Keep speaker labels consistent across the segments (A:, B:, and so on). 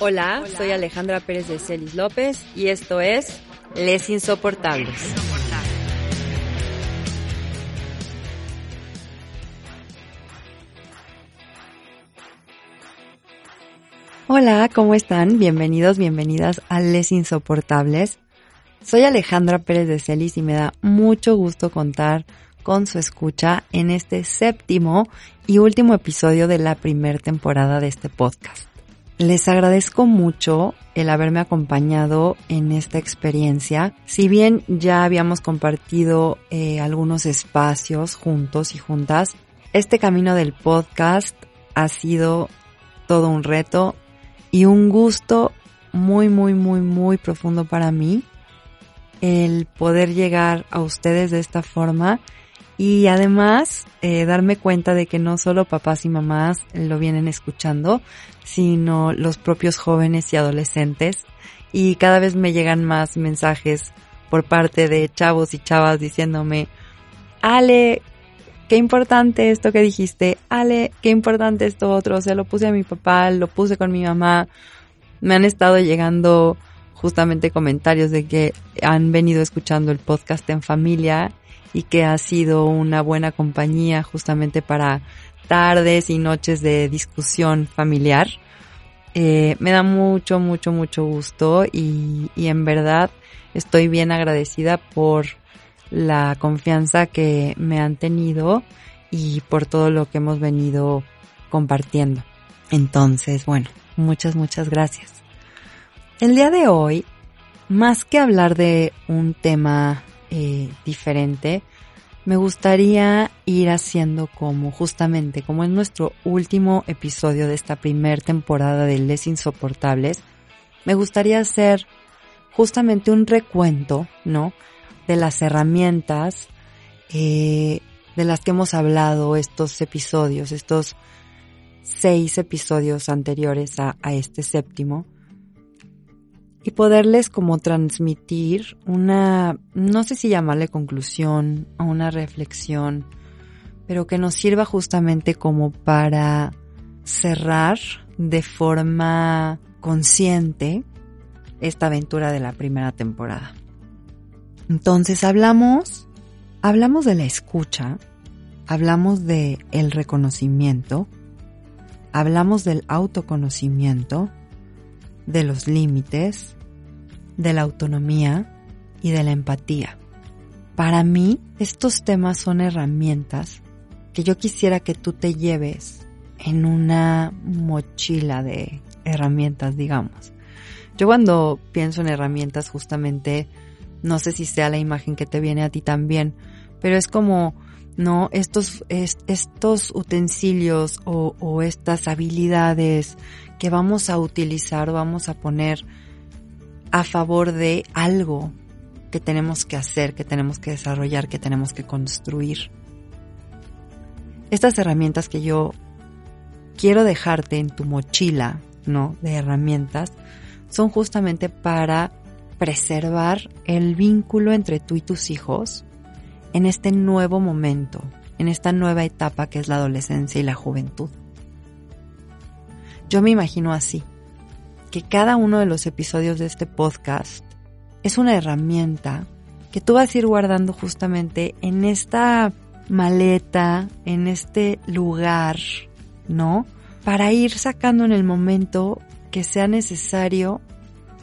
A: Hola, soy Alejandra Pérez de Celis López y esto es Les Insoportables. Hola, ¿cómo están? Bienvenidos, bienvenidas a Les Insoportables. Soy Alejandra Pérez de Celis y me da mucho gusto contar con su escucha en este séptimo y último episodio de la primera temporada de este podcast. Les agradezco mucho el haberme acompañado en esta experiencia. Si bien ya habíamos compartido eh, algunos espacios juntos y juntas, este camino del podcast ha sido todo un reto y un gusto muy, muy, muy, muy profundo para mí el poder llegar a ustedes de esta forma y además eh, darme cuenta de que no solo papás y mamás lo vienen escuchando, sino los propios jóvenes y adolescentes. Y cada vez me llegan más mensajes por parte de chavos y chavas diciéndome, Ale, qué importante esto que dijiste, Ale, qué importante esto otro, o sea, lo puse a mi papá, lo puse con mi mamá. Me han estado llegando justamente comentarios de que han venido escuchando el podcast en familia y que ha sido una buena compañía justamente para tardes y noches de discusión familiar. Eh, me da mucho, mucho, mucho gusto y, y en verdad estoy bien agradecida por la confianza que me han tenido y por todo lo que hemos venido compartiendo. Entonces, bueno, muchas, muchas gracias. El día de hoy, más que hablar de un tema eh, diferente, me gustaría ir haciendo como justamente, como en nuestro último episodio de esta primer temporada de Les Insoportables, me gustaría hacer justamente un recuento, ¿no? De las herramientas eh, de las que hemos hablado estos episodios, estos seis episodios anteriores a este séptimo y poderles como transmitir una, no sé si llamarle conclusión o una reflexión, pero que nos sirva justamente como para cerrar de forma consciente esta aventura de la primera temporada. Entonces hablamos, hablamos de la escucha, hablamos de el reconocimiento, hablamos del autoconocimiento, de los límites, de la autonomía y de la empatía. Para mí, estos temas son herramientas que yo quisiera que tú te lleves en una mochila de herramientas, digamos. Yo cuando pienso en herramientas justamente, no sé si sea la imagen que te viene a ti también, pero es como, no, estos, estos utensilios o, o estas habilidades que vamos a utilizar, vamos a poner a favor de algo que tenemos que hacer, que tenemos que desarrollar, que tenemos que construir. Estas herramientas que yo quiero dejarte en tu mochila, ¿no? De herramientas, son justamente para preservar el vínculo entre tú y tus hijos en este nuevo momento, en esta nueva etapa que es la adolescencia y la juventud. Yo me imagino así, que cada uno de los episodios de este podcast es una herramienta que tú vas a ir guardando justamente en esta maleta, en este lugar, ¿no? Para ir sacando en el momento que sea necesario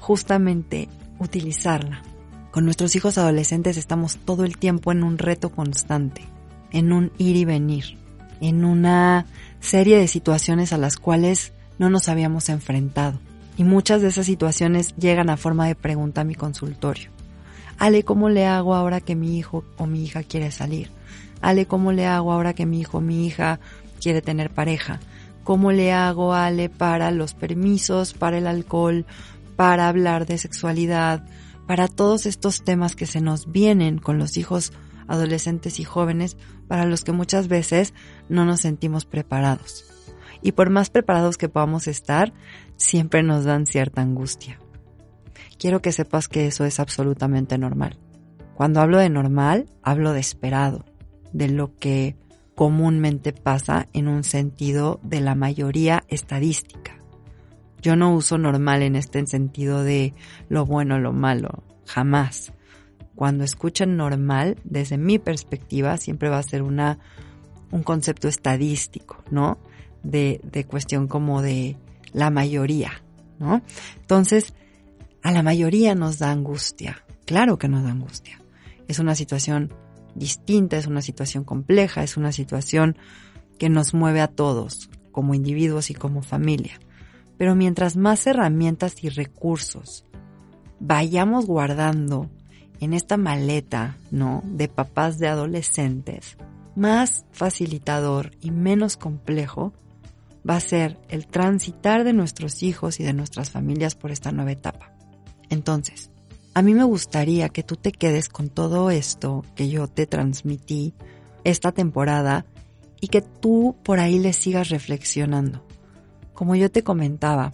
A: justamente utilizarla. Con nuestros hijos adolescentes estamos todo el tiempo en un reto constante, en un ir y venir, en una serie de situaciones a las cuales no nos habíamos enfrentado. Y muchas de esas situaciones llegan a forma de pregunta a mi consultorio. Ale, ¿cómo le hago ahora que mi hijo o mi hija quiere salir? Ale, ¿cómo le hago ahora que mi hijo o mi hija quiere tener pareja? ¿Cómo le hago, Ale, para los permisos, para el alcohol, para hablar de sexualidad, para todos estos temas que se nos vienen con los hijos adolescentes y jóvenes, para los que muchas veces no nos sentimos preparados? Y por más preparados que podamos estar, siempre nos dan cierta angustia. Quiero que sepas que eso es absolutamente normal. Cuando hablo de normal, hablo de esperado, de lo que comúnmente pasa en un sentido de la mayoría estadística. Yo no uso normal en este sentido de lo bueno lo malo, jamás. Cuando escuchan normal, desde mi perspectiva, siempre va a ser una, un concepto estadístico, ¿no? De, de cuestión como de la mayoría, ¿no? Entonces, a la mayoría nos da angustia. Claro que nos da angustia. Es una situación distinta, es una situación compleja, es una situación que nos mueve a todos, como individuos y como familia. Pero mientras más herramientas y recursos vayamos guardando en esta maleta, ¿no? De papás de adolescentes, más facilitador y menos complejo va a ser el transitar de nuestros hijos y de nuestras familias por esta nueva etapa. Entonces, a mí me gustaría que tú te quedes con todo esto que yo te transmití esta temporada y que tú por ahí le sigas reflexionando. Como yo te comentaba,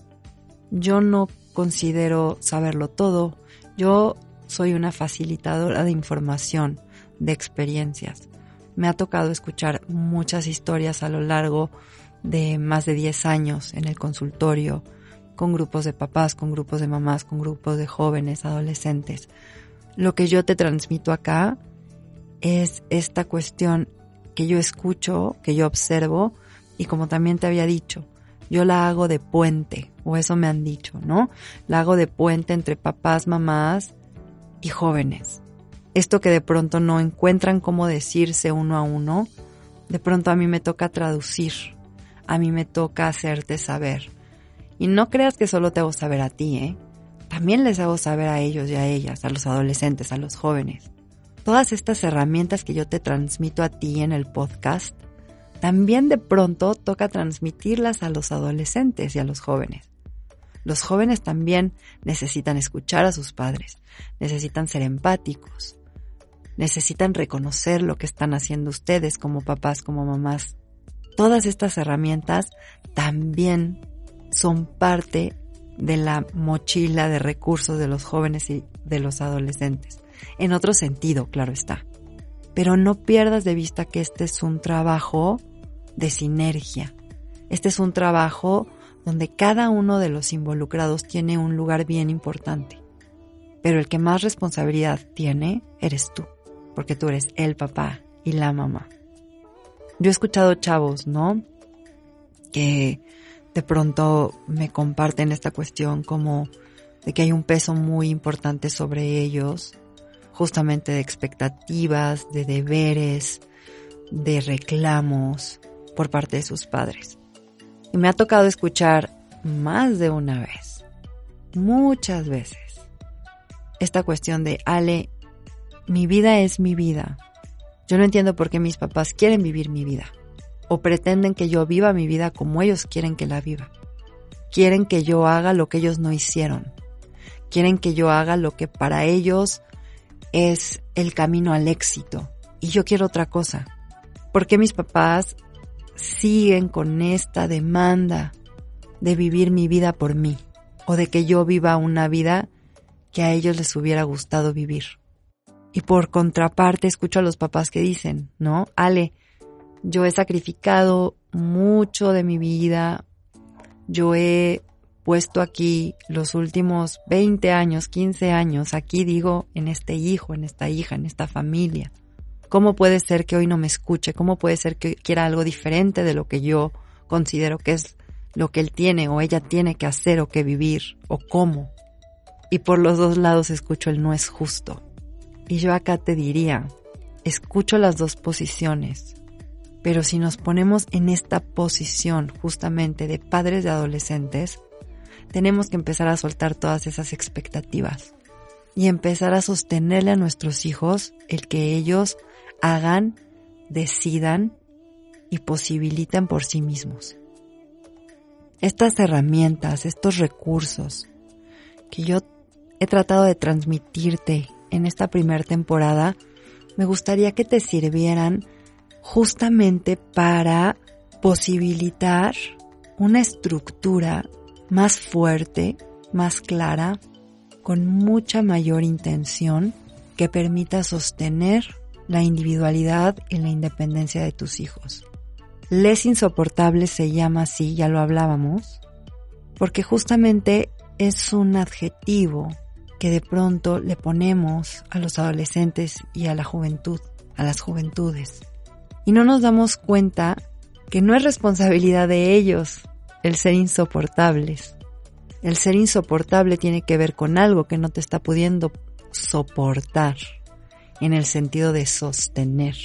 A: yo no considero saberlo todo, yo soy una facilitadora de información, de experiencias. Me ha tocado escuchar muchas historias a lo largo de más de 10 años en el consultorio, con grupos de papás, con grupos de mamás, con grupos de jóvenes, adolescentes. Lo que yo te transmito acá es esta cuestión que yo escucho, que yo observo y como también te había dicho, yo la hago de puente, o eso me han dicho, ¿no? La hago de puente entre papás, mamás y jóvenes. Esto que de pronto no encuentran cómo decirse uno a uno, de pronto a mí me toca traducir, a mí me toca hacerte saber. Y no creas que solo te hago saber a ti, ¿eh? También les hago saber a ellos y a ellas, a los adolescentes, a los jóvenes. Todas estas herramientas que yo te transmito a ti en el podcast, también de pronto toca transmitirlas a los adolescentes y a los jóvenes. Los jóvenes también necesitan escuchar a sus padres, necesitan ser empáticos, necesitan reconocer lo que están haciendo ustedes como papás, como mamás. Todas estas herramientas también son parte de la mochila de recursos de los jóvenes y de los adolescentes. En otro sentido, claro está. Pero no pierdas de vista que este es un trabajo de sinergia. Este es un trabajo donde cada uno de los involucrados tiene un lugar bien importante. Pero el que más responsabilidad tiene eres tú, porque tú eres el papá y la mamá. Yo he escuchado chavos, ¿no? Que de pronto me comparten esta cuestión como de que hay un peso muy importante sobre ellos, justamente de expectativas, de deberes, de reclamos por parte de sus padres. Y me ha tocado escuchar más de una vez, muchas veces, esta cuestión de, Ale, mi vida es mi vida. Yo no entiendo por qué mis papás quieren vivir mi vida o pretenden que yo viva mi vida como ellos quieren que la viva. Quieren que yo haga lo que ellos no hicieron. Quieren que yo haga lo que para ellos es el camino al éxito. Y yo quiero otra cosa. ¿Por qué mis papás siguen con esta demanda de vivir mi vida por mí o de que yo viva una vida que a ellos les hubiera gustado vivir. Y por contraparte escucho a los papás que dicen, ¿no? Ale, yo he sacrificado mucho de mi vida, yo he puesto aquí los últimos 20 años, 15 años, aquí digo, en este hijo, en esta hija, en esta familia. ¿Cómo puede ser que hoy no me escuche? ¿Cómo puede ser que quiera algo diferente de lo que yo considero que es lo que él tiene o ella tiene que hacer o que vivir o cómo? Y por los dos lados escucho el no es justo. Y yo acá te diría, escucho las dos posiciones, pero si nos ponemos en esta posición justamente de padres de adolescentes, tenemos que empezar a soltar todas esas expectativas y empezar a sostenerle a nuestros hijos el que ellos hagan, decidan y posibiliten por sí mismos. Estas herramientas, estos recursos que yo he tratado de transmitirte en esta primera temporada, me gustaría que te sirvieran justamente para posibilitar una estructura más fuerte, más clara, con mucha mayor intención que permita sostener la individualidad y la independencia de tus hijos. Les insoportables se llama así, ya lo hablábamos, porque justamente es un adjetivo que de pronto le ponemos a los adolescentes y a la juventud, a las juventudes. Y no nos damos cuenta que no es responsabilidad de ellos el ser insoportables. El ser insoportable tiene que ver con algo que no te está pudiendo soportar, en el sentido de sostener.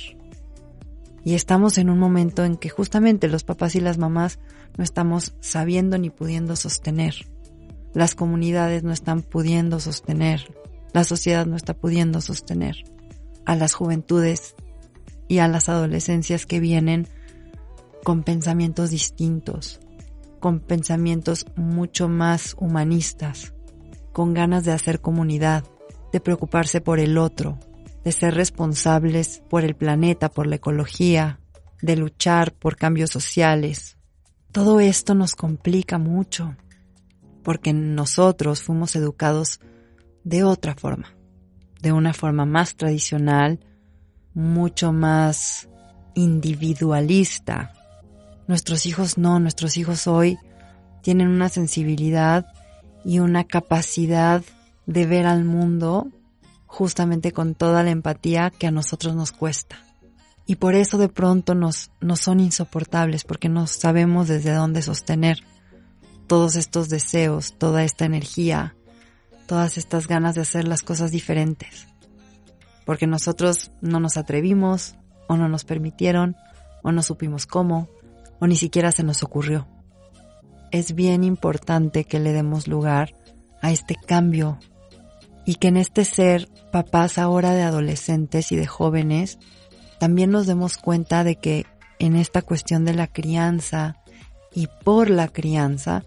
A: Y estamos en un momento en que justamente los papás y las mamás no estamos sabiendo ni pudiendo sostener. Las comunidades no están pudiendo sostener. La sociedad no está pudiendo sostener a las juventudes y a las adolescencias que vienen con pensamientos distintos, con pensamientos mucho más humanistas, con ganas de hacer comunidad, de preocuparse por el otro, de ser responsables por el planeta, por la ecología, de luchar por cambios sociales. Todo esto nos complica mucho, porque nosotros fuimos educados de otra forma, de una forma más tradicional, mucho más individualista. Nuestros hijos no, nuestros hijos hoy tienen una sensibilidad y una capacidad de ver al mundo justamente con toda la empatía que a nosotros nos cuesta. Y por eso de pronto nos, nos son insoportables, porque no sabemos desde dónde sostener todos estos deseos, toda esta energía, todas estas ganas de hacer las cosas diferentes. Porque nosotros no nos atrevimos, o no nos permitieron, o no supimos cómo, o ni siquiera se nos ocurrió. Es bien importante que le demos lugar a este cambio y que en este ser papás ahora de adolescentes y de jóvenes también nos demos cuenta de que en esta cuestión de la crianza y por la crianza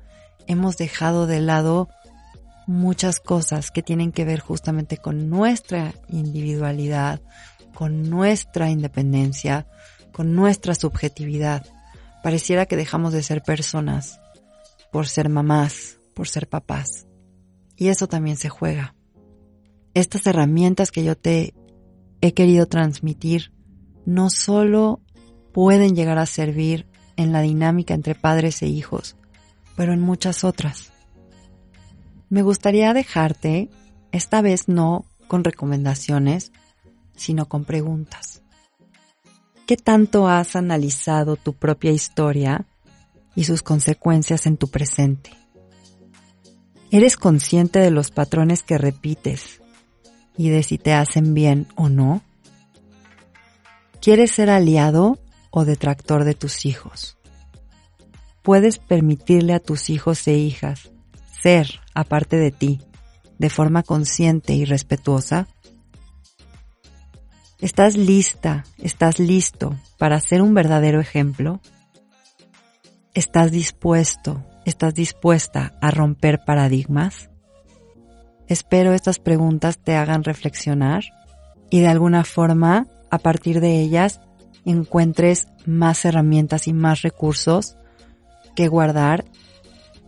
A: hemos dejado de lado muchas cosas que tienen que ver justamente con nuestra individualidad, con nuestra independencia, con nuestra subjetividad. Pareciera que dejamos de ser personas por ser mamás, por ser papás. Y eso también se juega estas herramientas que yo te he querido transmitir no solo pueden llegar a servir en la dinámica entre padres e hijos, pero en muchas otras. Me gustaría dejarte, esta vez no con recomendaciones, sino con preguntas. ¿Qué tanto has analizado tu propia historia y sus consecuencias en tu presente? ¿Eres consciente de los patrones que repites y de si te hacen bien o no? ¿Quieres ser aliado o detractor de tus hijos? ¿Puedes permitirle a tus hijos e hijas ser, aparte de ti, de forma consciente y respetuosa? ¿Estás lista, estás listo para ser un verdadero ejemplo? ¿Estás dispuesto, estás dispuesta a romper paradigmas? Espero estas preguntas te hagan reflexionar y de alguna forma, a partir de ellas, encuentres más herramientas y más recursos que guardar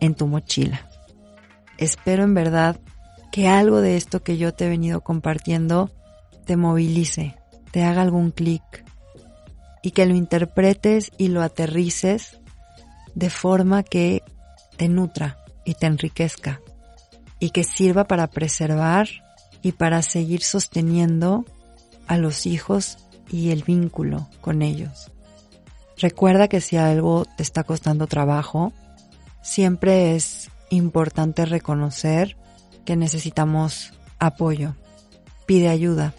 A: en tu mochila. Espero en verdad que algo de esto que yo te he venido compartiendo te movilice, te haga algún clic y que lo interpretes y lo aterrices de forma que te nutra y te enriquezca y que sirva para preservar y para seguir sosteniendo a los hijos y el vínculo con ellos. Recuerda que si algo te está costando trabajo, siempre es importante reconocer que necesitamos apoyo. Pide ayuda.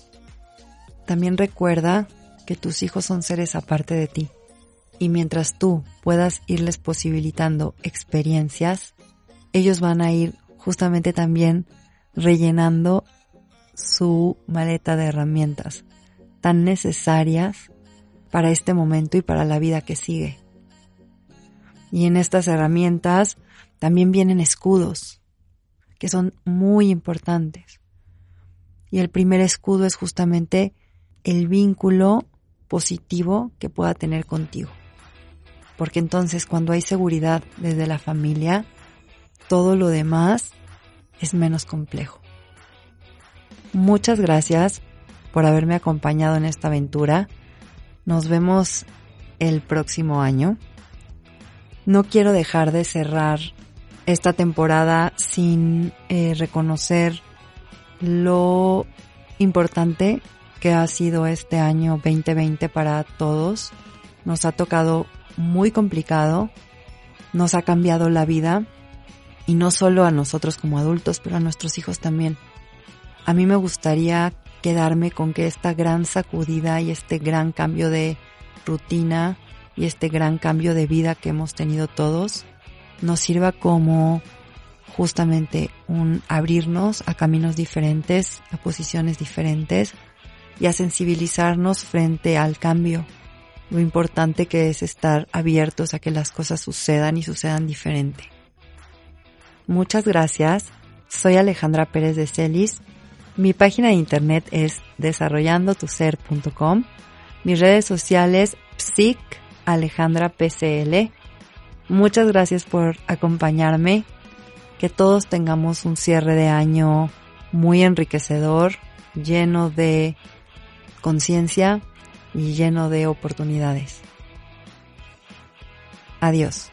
A: También recuerda que tus hijos son seres aparte de ti y mientras tú puedas irles posibilitando experiencias, ellos van a ir justamente también rellenando su maleta de herramientas tan necesarias para este momento y para la vida que sigue. Y en estas herramientas también vienen escudos, que son muy importantes. Y el primer escudo es justamente el vínculo positivo que pueda tener contigo. Porque entonces cuando hay seguridad desde la familia, todo lo demás es menos complejo. Muchas gracias por haberme acompañado en esta aventura. Nos vemos el próximo año. No quiero dejar de cerrar esta temporada sin eh, reconocer lo importante que ha sido este año 2020 para todos. Nos ha tocado muy complicado, nos ha cambiado la vida y no solo a nosotros como adultos, pero a nuestros hijos también. A mí me gustaría quedarme con que esta gran sacudida y este gran cambio de rutina y este gran cambio de vida que hemos tenido todos nos sirva como justamente un abrirnos a caminos diferentes, a posiciones diferentes y a sensibilizarnos frente al cambio. Lo importante que es estar abiertos a que las cosas sucedan y sucedan diferente. Muchas gracias. Soy Alejandra Pérez de Celis. Mi página de internet es desarrollandotuser.com. Mis redes sociales psic Alejandra PCL. Muchas gracias por acompañarme. Que todos tengamos un cierre de año muy enriquecedor, lleno de conciencia y lleno de oportunidades. Adiós.